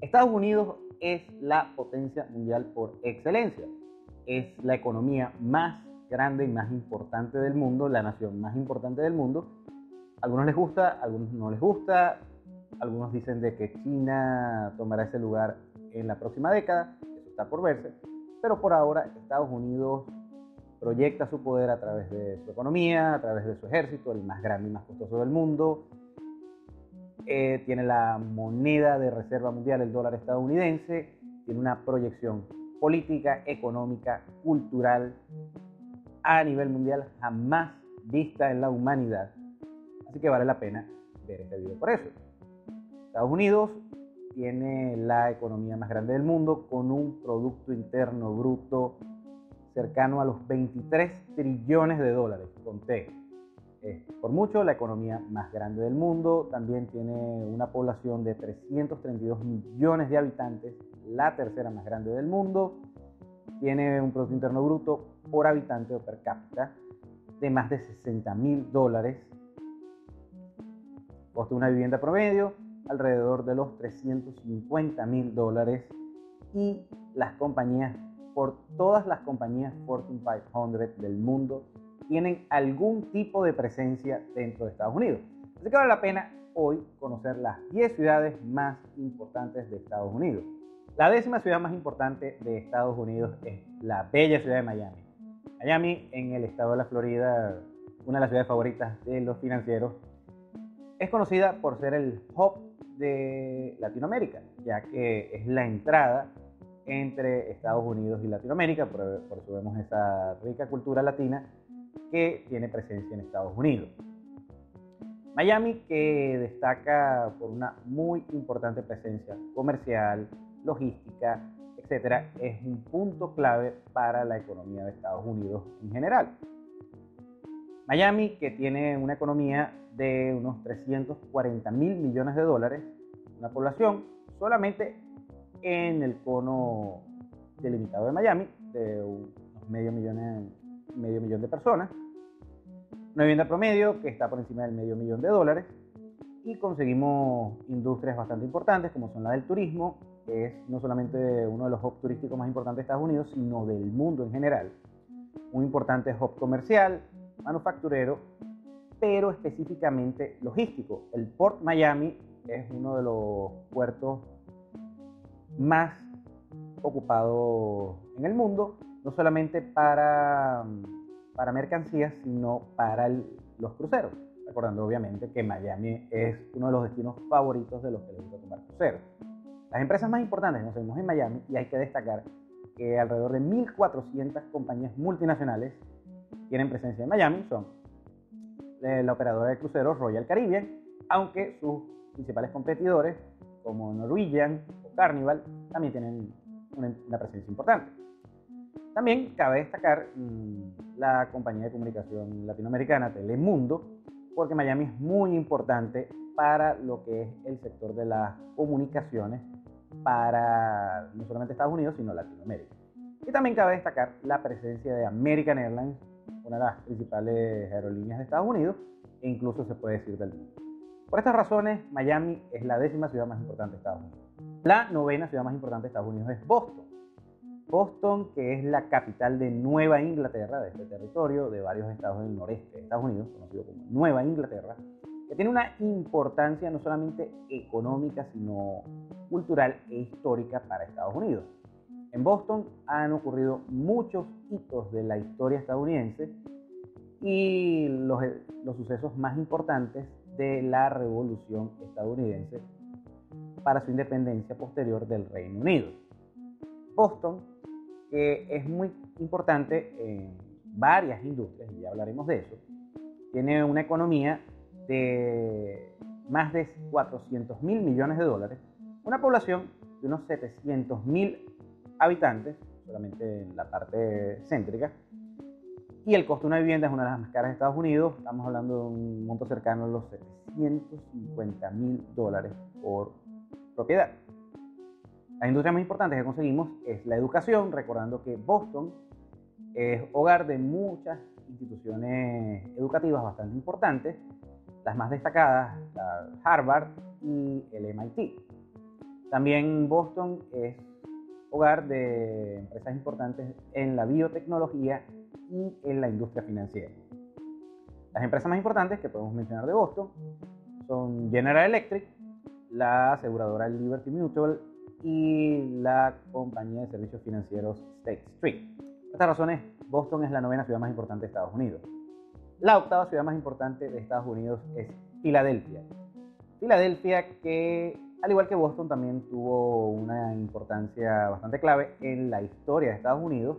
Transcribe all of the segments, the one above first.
Estados Unidos es la potencia mundial por excelencia. Es la economía más grande y más importante del mundo, la nación más importante del mundo. algunos les gusta, algunos no les gusta. Algunos dicen de que China tomará ese lugar en la próxima década. Eso está por verse. Pero por ahora Estados Unidos proyecta su poder a través de su economía, a través de su ejército, el más grande y más costoso del mundo, eh, tiene la moneda de reserva mundial, el dólar estadounidense, tiene una proyección política, económica, cultural a nivel mundial jamás vista en la humanidad. Así que vale la pena ver este video por eso. Estados Unidos tiene la economía más grande del mundo con un Producto Interno Bruto cercano a los 23 trillones de dólares, conté es por mucho la economía más grande del mundo, también tiene una población de 332 millones de habitantes, la tercera más grande del mundo, tiene un Producto Interno Bruto por habitante o per cápita de más de 60 mil dólares, costo de una vivienda promedio alrededor de los 350 mil dólares y las compañías, por todas las compañías Fortune 500 del mundo, tienen algún tipo de presencia dentro de Estados Unidos. Así que vale la pena hoy conocer las 10 ciudades más importantes de Estados Unidos. La décima ciudad más importante de Estados Unidos es la bella ciudad de Miami. Miami, en el estado de la Florida, una de las ciudades favoritas de los financieros, es conocida por ser el hub de Latinoamérica, ya que es la entrada entre Estados Unidos y Latinoamérica, por, eso vemos esa rica cultura latina que tiene presencia en Estados Unidos. Miami que destaca por una muy importante presencia comercial, logística, etcétera, es un punto clave para la economía de Estados Unidos en general. Miami que tiene una economía de unos 340 mil millones de dólares, una población solamente en el cono delimitado de Miami de unos medio millón, medio millón de personas, una vivienda promedio que está por encima del medio millón de dólares y conseguimos industrias bastante importantes como son la del turismo, que es no solamente uno de los hubs turísticos más importantes de Estados Unidos, sino del mundo en general. Un importante hub comercial, manufacturero, pero específicamente logístico. El Port Miami es uno de los puertos más ocupados en el mundo no solamente para, para mercancías, sino para los cruceros. Recordando obviamente que Miami es uno de los destinos favoritos de los que les gusta tomar cruceros. Las empresas más importantes nos vemos en Miami y hay que destacar que alrededor de 1.400 compañías multinacionales tienen presencia en Miami. Son eh, la operadora de cruceros Royal Caribbean, aunque sus principales competidores como Norwegian o Carnival también tienen una presencia importante. También cabe destacar mm, la compañía de comunicación latinoamericana Telemundo, porque Miami es muy importante para lo que es el sector de las comunicaciones para no solamente Estados Unidos, sino Latinoamérica. Y también cabe destacar la presencia de American Airlines, una de las principales aerolíneas de Estados Unidos, e incluso se puede decir del mundo. Por estas razones, Miami es la décima ciudad más importante de Estados Unidos. La novena ciudad más importante de Estados Unidos es Boston. Boston, que es la capital de Nueva Inglaterra, de este territorio de varios estados del noreste de Estados Unidos, conocido como Nueva Inglaterra, que tiene una importancia no solamente económica, sino cultural e histórica para Estados Unidos. En Boston han ocurrido muchos hitos de la historia estadounidense y los, los sucesos más importantes de la revolución estadounidense para su independencia posterior del Reino Unido. Boston que es muy importante en varias industrias, y ya hablaremos de eso. Tiene una economía de más de 400 mil millones de dólares, una población de unos 700 mil habitantes, solamente en la parte céntrica, y el costo de una vivienda es una de las más caras de Estados Unidos, estamos hablando de un monto cercano a los 750 mil dólares por propiedad. Las industrias más importantes que conseguimos es la educación, recordando que Boston es hogar de muchas instituciones educativas bastante importantes, las más destacadas, la Harvard y el MIT. También Boston es hogar de empresas importantes en la biotecnología y en la industria financiera. Las empresas más importantes que podemos mencionar de Boston son General Electric, la aseguradora Liberty Mutual y la compañía de servicios financieros State Street. Por estas razones, Boston es la novena ciudad más importante de Estados Unidos. La octava ciudad más importante de Estados Unidos es Filadelfia. Filadelfia que, al igual que Boston, también tuvo una importancia bastante clave en la historia de Estados Unidos,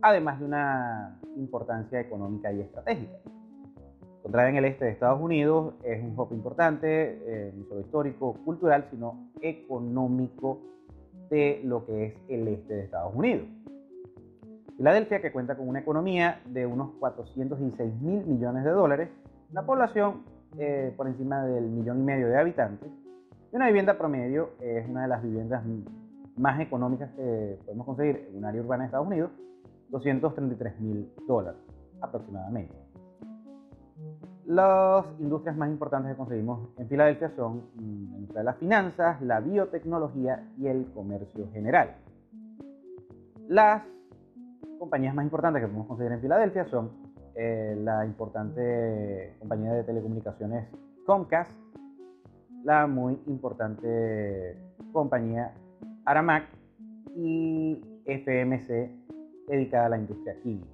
además de una importancia económica y estratégica. Encontrada en el este de Estados Unidos, es un hub importante, eh, no solo histórico, cultural, sino económico de lo que es el este de Estados Unidos. Filadelfia, que cuenta con una economía de unos 416 mil millones de dólares, una población eh, por encima del millón y medio de habitantes, y una vivienda promedio es una de las viviendas más económicas que podemos conseguir en un área urbana de Estados Unidos, 233 mil dólares aproximadamente. Las industrias más importantes que conseguimos en Filadelfia son mm, la de las finanzas, la biotecnología y el comercio general. Las compañías más importantes que podemos conseguir en Filadelfia son eh, la importante compañía de telecomunicaciones Comcast, la muy importante compañía Aramac y FMC dedicada a la industria química.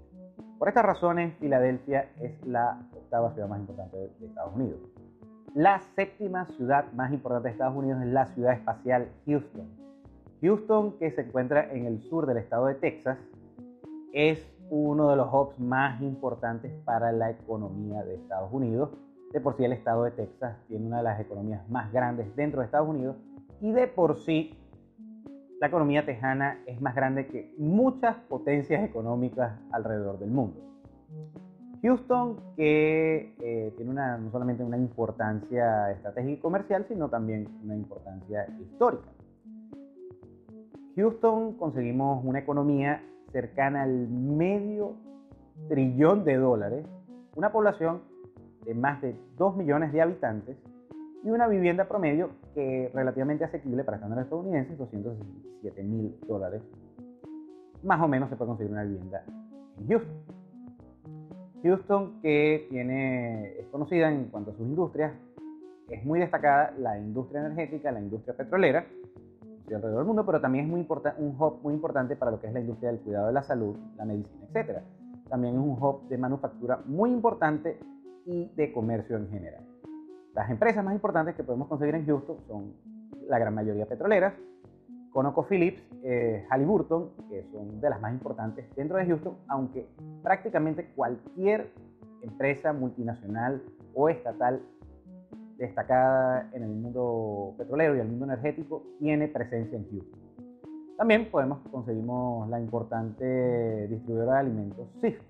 Por estas razones, Filadelfia es la octava ciudad más importante de Estados Unidos. La séptima ciudad más importante de Estados Unidos es la ciudad espacial Houston. Houston, que se encuentra en el sur del estado de Texas, es uno de los hubs más importantes para la economía de Estados Unidos. De por sí el estado de Texas tiene una de las economías más grandes dentro de Estados Unidos y de por sí la economía tejana es más grande que muchas potencias económicas alrededor del mundo. Houston, que eh, tiene una, no solamente una importancia estratégica y comercial, sino también una importancia histórica. Houston conseguimos una economía cercana al medio trillón de dólares, una población de más de 2 millones de habitantes y una vivienda promedio que relativamente asequible para estándares estadounidenses, 267 mil dólares. Más o menos se puede conseguir una vivienda en Houston. Houston, que tiene, es conocida en cuanto a sus industrias, es muy destacada la industria energética, la industria petrolera, alrededor del mundo, pero también es muy un hub muy importante para lo que es la industria del cuidado de la salud, la medicina, etc. También es un hub de manufactura muy importante y de comercio en general. Las empresas más importantes que podemos conseguir en Houston son la gran mayoría petroleras, ConocoPhillips, eh, Halliburton, que son de las más importantes dentro de Houston, aunque prácticamente cualquier empresa multinacional o estatal destacada en el mundo petrolero y el mundo energético, tiene presencia en Houston. También podemos conseguimos la importante distribuidora de alimentos Cisco.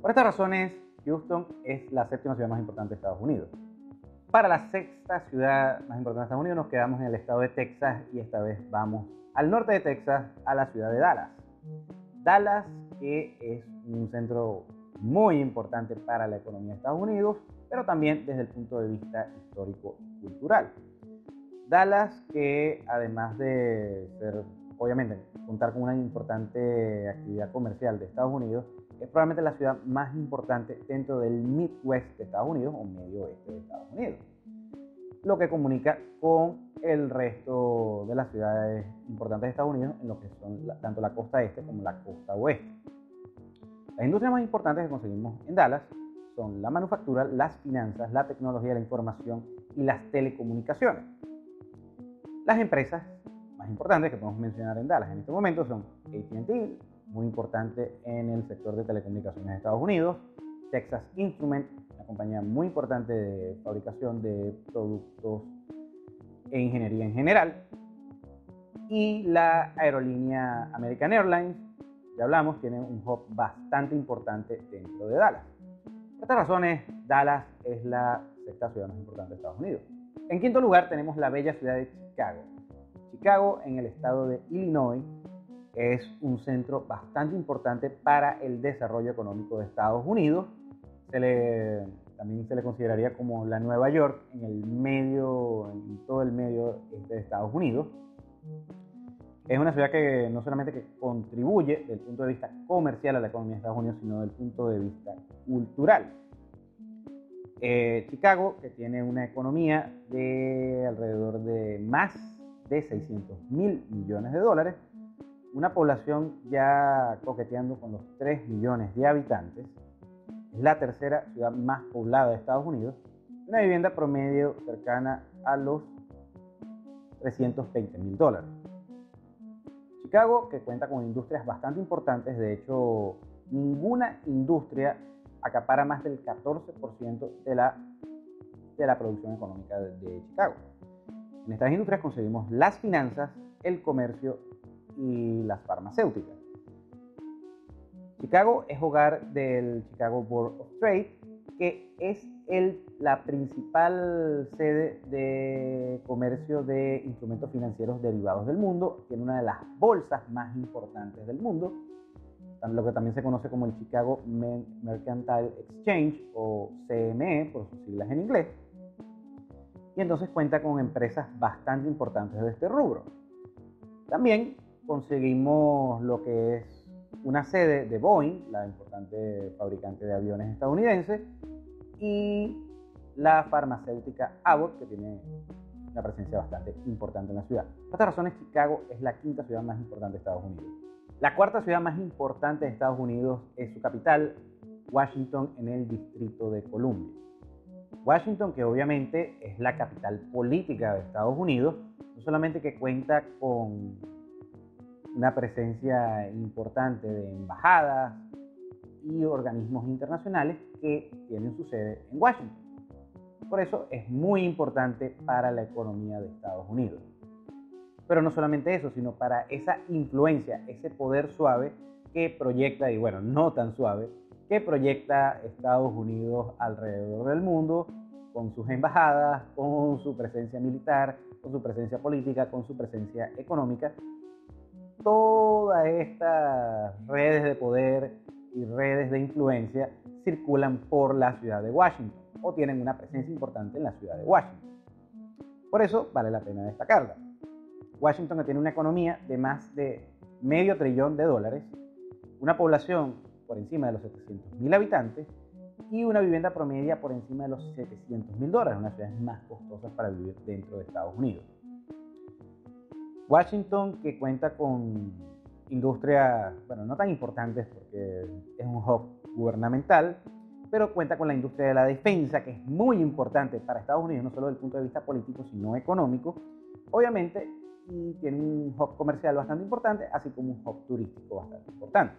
Por estas razones, Houston es la séptima ciudad más importante de Estados Unidos. Para la sexta ciudad más importante de Estados Unidos nos quedamos en el estado de Texas y esta vez vamos al norte de Texas, a la ciudad de Dallas. Dallas, que es un centro muy importante para la economía de Estados Unidos, pero también desde el punto de vista histórico-cultural. Dallas, que además de ser, obviamente, contar con una importante actividad comercial de Estados Unidos, es probablemente la ciudad más importante dentro del Midwest de Estados Unidos o medio oeste de Estados Unidos, lo que comunica con el resto de las ciudades importantes de Estados Unidos en lo que son tanto la costa este como la costa oeste. Las industrias más importantes que conseguimos en Dallas son la manufactura, las finanzas, la tecnología la información y las telecomunicaciones. Las empresas más importantes que podemos mencionar en Dallas en este momento son ATT, muy importante en el sector de telecomunicaciones de Estados Unidos, Texas Instruments, una compañía muy importante de fabricación de productos e ingeniería en general, y la aerolínea American Airlines, ya hablamos, tiene un hub bastante importante dentro de Dallas. Por estas razones, Dallas es la sexta ciudad más importante de Estados Unidos. En quinto lugar tenemos la bella ciudad de Chicago. Chicago, en el estado de Illinois, es un centro bastante importante para el desarrollo económico de Estados Unidos. también se le consideraría como la Nueva York en el medio, en todo el medio este de Estados Unidos. Es una ciudad que no solamente que contribuye desde el punto de vista comercial a la economía de Estados Unidos, sino desde el punto de vista cultural. Eh, Chicago, que tiene una economía de alrededor de más de 600 mil millones de dólares, una población ya coqueteando con los 3 millones de habitantes, es la tercera ciudad más poblada de Estados Unidos, una vivienda promedio cercana a los 320 mil dólares. Chicago, que cuenta con industrias bastante importantes, de hecho, ninguna industria acapara más del 14% de la, de la producción económica de, Chicago. En estas industrias conseguimos las finanzas, el comercio y las farmacéuticas. Chicago es hogar del Chicago Board of Trade, que es el, la principal sede de comercio de instrumentos financieros derivados del mundo, tiene una de las bolsas más importantes del mundo lo que también se conoce como el Chicago Mercantile Exchange o CME por sus siglas en inglés. Y entonces cuenta con empresas bastante importantes de este rubro. También conseguimos lo que es una sede de Boeing, la importante fabricante de aviones estadounidense, y la farmacéutica Abbott, que tiene una presencia bastante importante en la ciudad. Por estas razones, Chicago es la quinta ciudad más importante de Estados Unidos. La cuarta ciudad más importante de Estados Unidos es su capital, Washington, en el Distrito de Columbia. Washington, que obviamente es la capital política de Estados Unidos, no solamente que cuenta con una presencia importante de embajadas y organismos internacionales que tienen su sede en Washington. Por eso es muy importante para la economía de Estados Unidos. Pero no solamente eso, sino para esa influencia, ese poder suave que proyecta, y bueno, no tan suave, que proyecta Estados Unidos alrededor del mundo con sus embajadas, con su presencia militar, con su presencia política, con su presencia económica. Todas estas redes de poder y redes de influencia circulan por la ciudad de Washington o tienen una presencia importante en la ciudad de Washington. Por eso vale la pena destacarla. Washington tiene una economía de más de medio trillón de dólares, una población por encima de los 700 mil habitantes y una vivienda promedia por encima de los 700 mil dólares, una de las más costosas para vivir dentro de Estados Unidos. Washington, que cuenta con industrias, bueno, no tan importantes porque es un hub gubernamental, pero cuenta con la industria de la defensa, que es muy importante para Estados Unidos, no solo desde el punto de vista político, sino económico. Obviamente, y tiene un hub comercial bastante importante, así como un hub turístico bastante importante.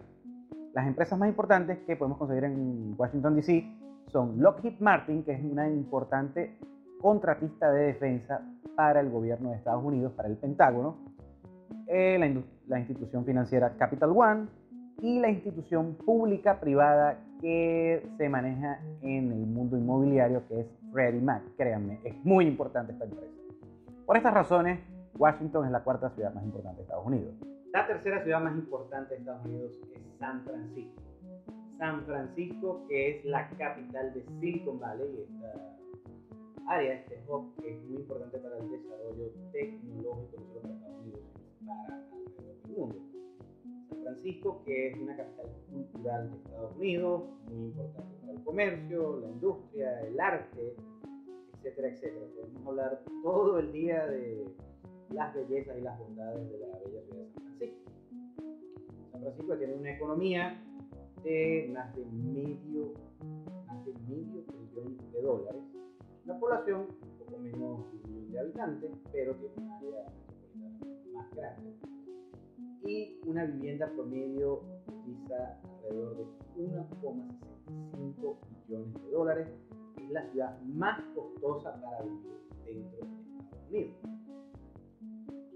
Las empresas más importantes que podemos conseguir en Washington, D.C. son Lockheed Martin, que es una importante contratista de defensa para el gobierno de Estados Unidos, para el Pentágono, eh, la, la institución financiera Capital One y la institución pública privada que se maneja en el mundo inmobiliario, que es Freddie Mac. Créanme, es muy importante esta empresa. Por estas razones, Washington es la cuarta ciudad más importante de Estados Unidos. La tercera ciudad más importante de Estados Unidos es San Francisco. San Francisco, que es la capital de Silicon Valley, esta área, este hub, que es muy importante para el desarrollo tecnológico no solo para Estados Unidos, para alrededor del mundo. San Francisco, que es una capital cultural de Estados Unidos, muy importante para el comercio, la industria, el arte, etcétera, etcétera. Podemos hablar todo el día de las bellezas y las bondades de la bella ciudad de San Francisco. San Francisco tiene una economía de más de medio, más de medio trillón de dólares, una población un poco menos de habitantes, pero tiene un área más grande y una vivienda promedio quizá alrededor de 1,65 millones de dólares. Es la ciudad más costosa para vivir dentro de Estados Unidos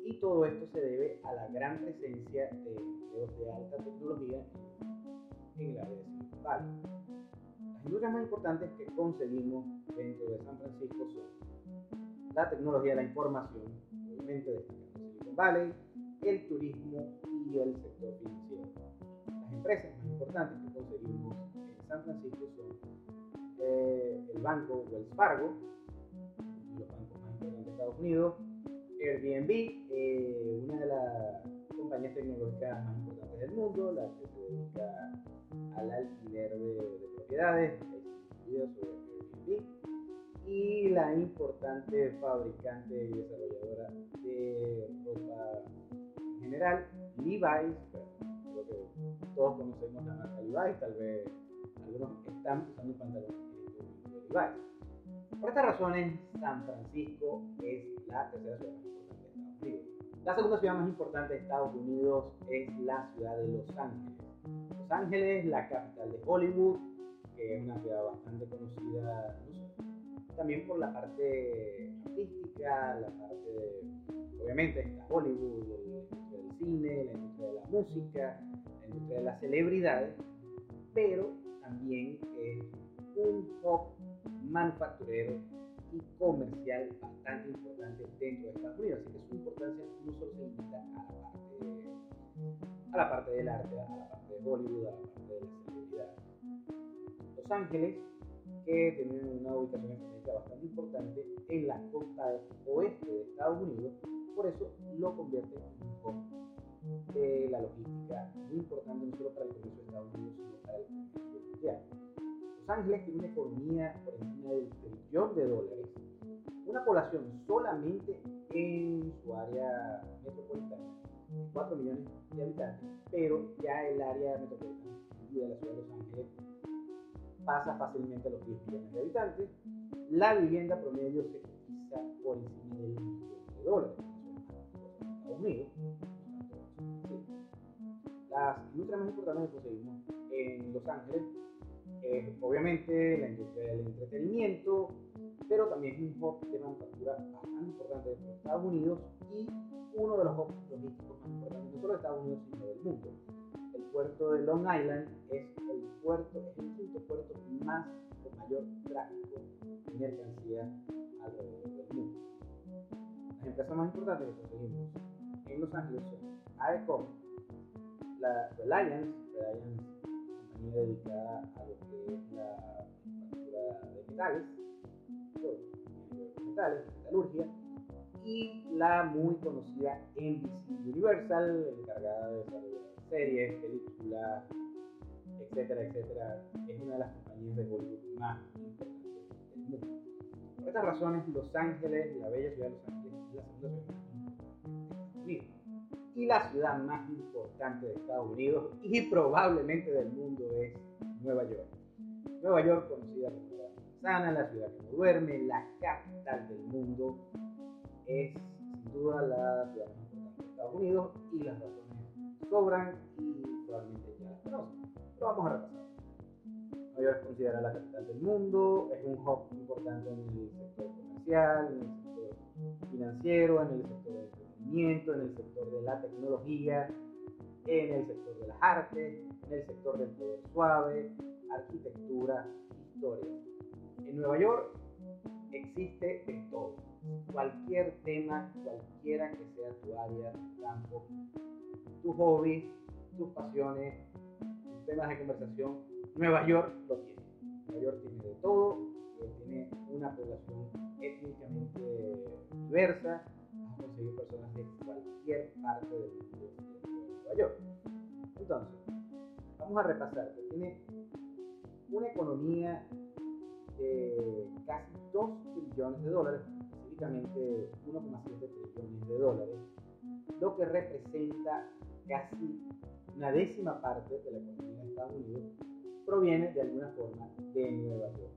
y todo esto se debe a la gran presencia de empleos de alta tecnología en el área de Silicon Valley. Las industrias más importantes que conseguimos dentro de San Francisco son la tecnología de la información, obviamente de Silicon Valley, el turismo y el sector financiero. Las empresas más importantes que conseguimos en San Francisco son eh, el banco Wells Fargo, los bancos más importantes de Estados Unidos, Airbnb, eh, una de las compañías tecnológicas más importantes del mundo, la que se dedica al alquiler de, de propiedades, Airbnb, y la importante fabricante y desarrolladora de ropa en general, Levi's, creo que todos conocemos la marca Levi's, tal vez algunos están usando pantalones de Levi's. Por estas razones, San Francisco es la tercera ciudad más importante de Estados Unidos. La segunda ciudad más importante de Estados Unidos es la ciudad de Los Ángeles. Los Ángeles, la capital de Hollywood, que es una ciudad bastante conocida también por la parte artística, la parte de, obviamente está Hollywood, la industria del cine, la industria de la música, la industria de las celebridades, pero también es un hub manufacturero y comercial bastante importante dentro de Estados Unidos, así que su importancia no solo se limita a la parte, a la parte del arte, a la parte de Hollywood, a la parte de las celebridades. Los Ángeles, que tienen una ubicación estratégica bastante importante en la costa oeste de Estados Unidos, por eso lo convierte en un hub de la logística muy importante no solo para el comercio de Estados Unidos, sino para el comercio mundial. Los Ángeles tiene una economía por encima del trillón de dólares, una población solamente en su área metropolitana, 4 millones de habitantes, pero ya el área metropolitana de la ciudad de Los Ángeles pasa fácilmente a los 10 millones de habitantes. La vivienda promedio se cotiza por encima del millón de dólares. Estados Unidos. Las industrias más importantes que conseguimos en Los Ángeles es obviamente la industria del entretenimiento, pero también es un hub de manufactura bastante importante de Estados Unidos y uno de los hubs logísticos más importantes no solo de Estados Unidos sino del mundo. El puerto de Long Island es el puerto, es el quinto puerto más con mayor tráfico de mercancías alrededor del mundo. Las empresas más importantes que conseguimos en Los Ángeles son AECOM, la Reliance, Reliance, compañía dedicada a lo que es la manufactura de metales, metales, metalurgia, y la muy conocida NBC Universal, encargada de desarrollar series, películas, etcétera, etcétera, es una de las compañías de Hollywood más importantes del mundo. Por estas razones, Los Ángeles, la bella ciudad de Los Ángeles, es la segunda ciudad más importante de Estados Unidos. Y la ciudad más importante de Estados Unidos y probablemente del mundo es Nueva York. Nueva York, conocida como la manzana, la ciudad que no duerme, la capital del mundo, es sin duda la ciudad más importante de Estados Unidos y las razones sobran y probablemente ya las conocen. Pero vamos a repasar. Nueva York es considerada la capital del mundo, es un hub importante en el sector comercial, en el sector financiero, en el sector del entretenimiento, en el sector de la tecnología, en el sector de las artes, en el sector del poder suave, arquitectura, historia. En Nueva York existe de todo. Cualquier tema, cualquiera que sea tu área, tu campo, tus hobbies, tus pasiones, tus temas de conversación, Nueva York lo tiene. Nueva York tiene de todo, tiene una población étnicamente diversa, vas a conseguir personas de cualquier parte del mundo de Nueva York. Entonces, vamos a repasar que tiene una economía de casi 2 trillones de dólares, específicamente 1,7 trillones de dólares, lo que representa casi una décima parte de la economía de Estados Unidos proviene de alguna forma de Nueva York.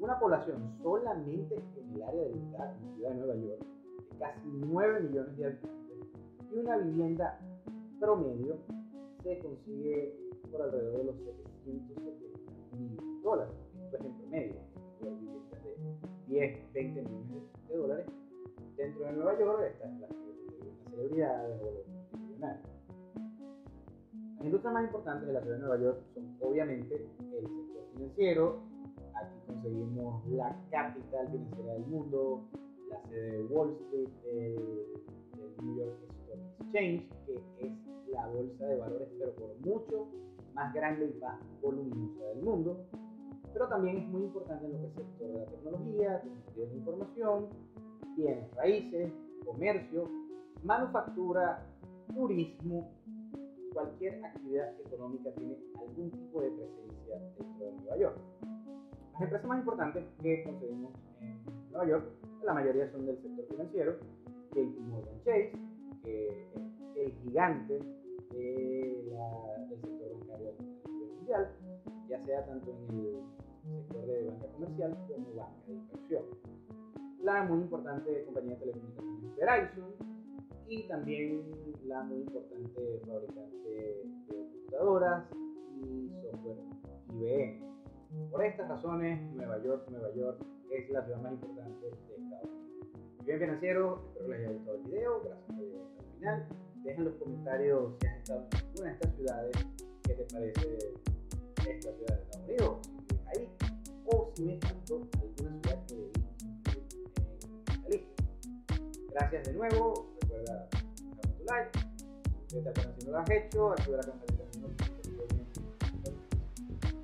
Una población solamente en el área de la ciudad de Nueva York, de casi 9 millones de habitantes, y una vivienda promedio se consigue por alrededor de los 770 mil dólares. Esto es en promedio, viviendas de 10, 20 millones de dólares. Dentro de Nueva York están las celebridades o los millonarios. Las industrias más importantes de la ciudad de Nueva York son obviamente el sector financiero. Aquí conseguimos la capital financiera del mundo, la sede de Wall Street, el, New York Stock Exchange, que es la bolsa de valores, pero por mucho más grande y más voluminosa del mundo. Pero también es muy importante en lo que es el sector de la tecnología, tecnología de la información, bienes raíces, comercio, manufactura, turismo, cualquier actividad económica tiene algún tipo de presencia dentro de Nueva York. Las empresas más importantes que conseguimos en Nueva York, la mayoría son del sector financiero, JP Morgan Chase, que es el gigante de del sector bancario a nivel mundial, ya sea tanto en el sector de banca comercial como banca de inversión. La muy importante compañía de telecomunicaciones Verizon y también la muy importante fabricante de computadoras y software IBM. Por estas razones, Nueva York, Nueva York es la ciudad más importante de Estados Unidos. Bien financiero, espero les haya gustado el video, gracias por llegar al final. Dejen en los comentarios si has estado en alguna de estas ciudades, qué te parece esta ciudad de Estados Unidos, ahí, o si me faltó alguna ciudad que en la lista. Gracias de nuevo, recuerda dejar tu like, si no lo has hecho, activa la campanita de notificaciones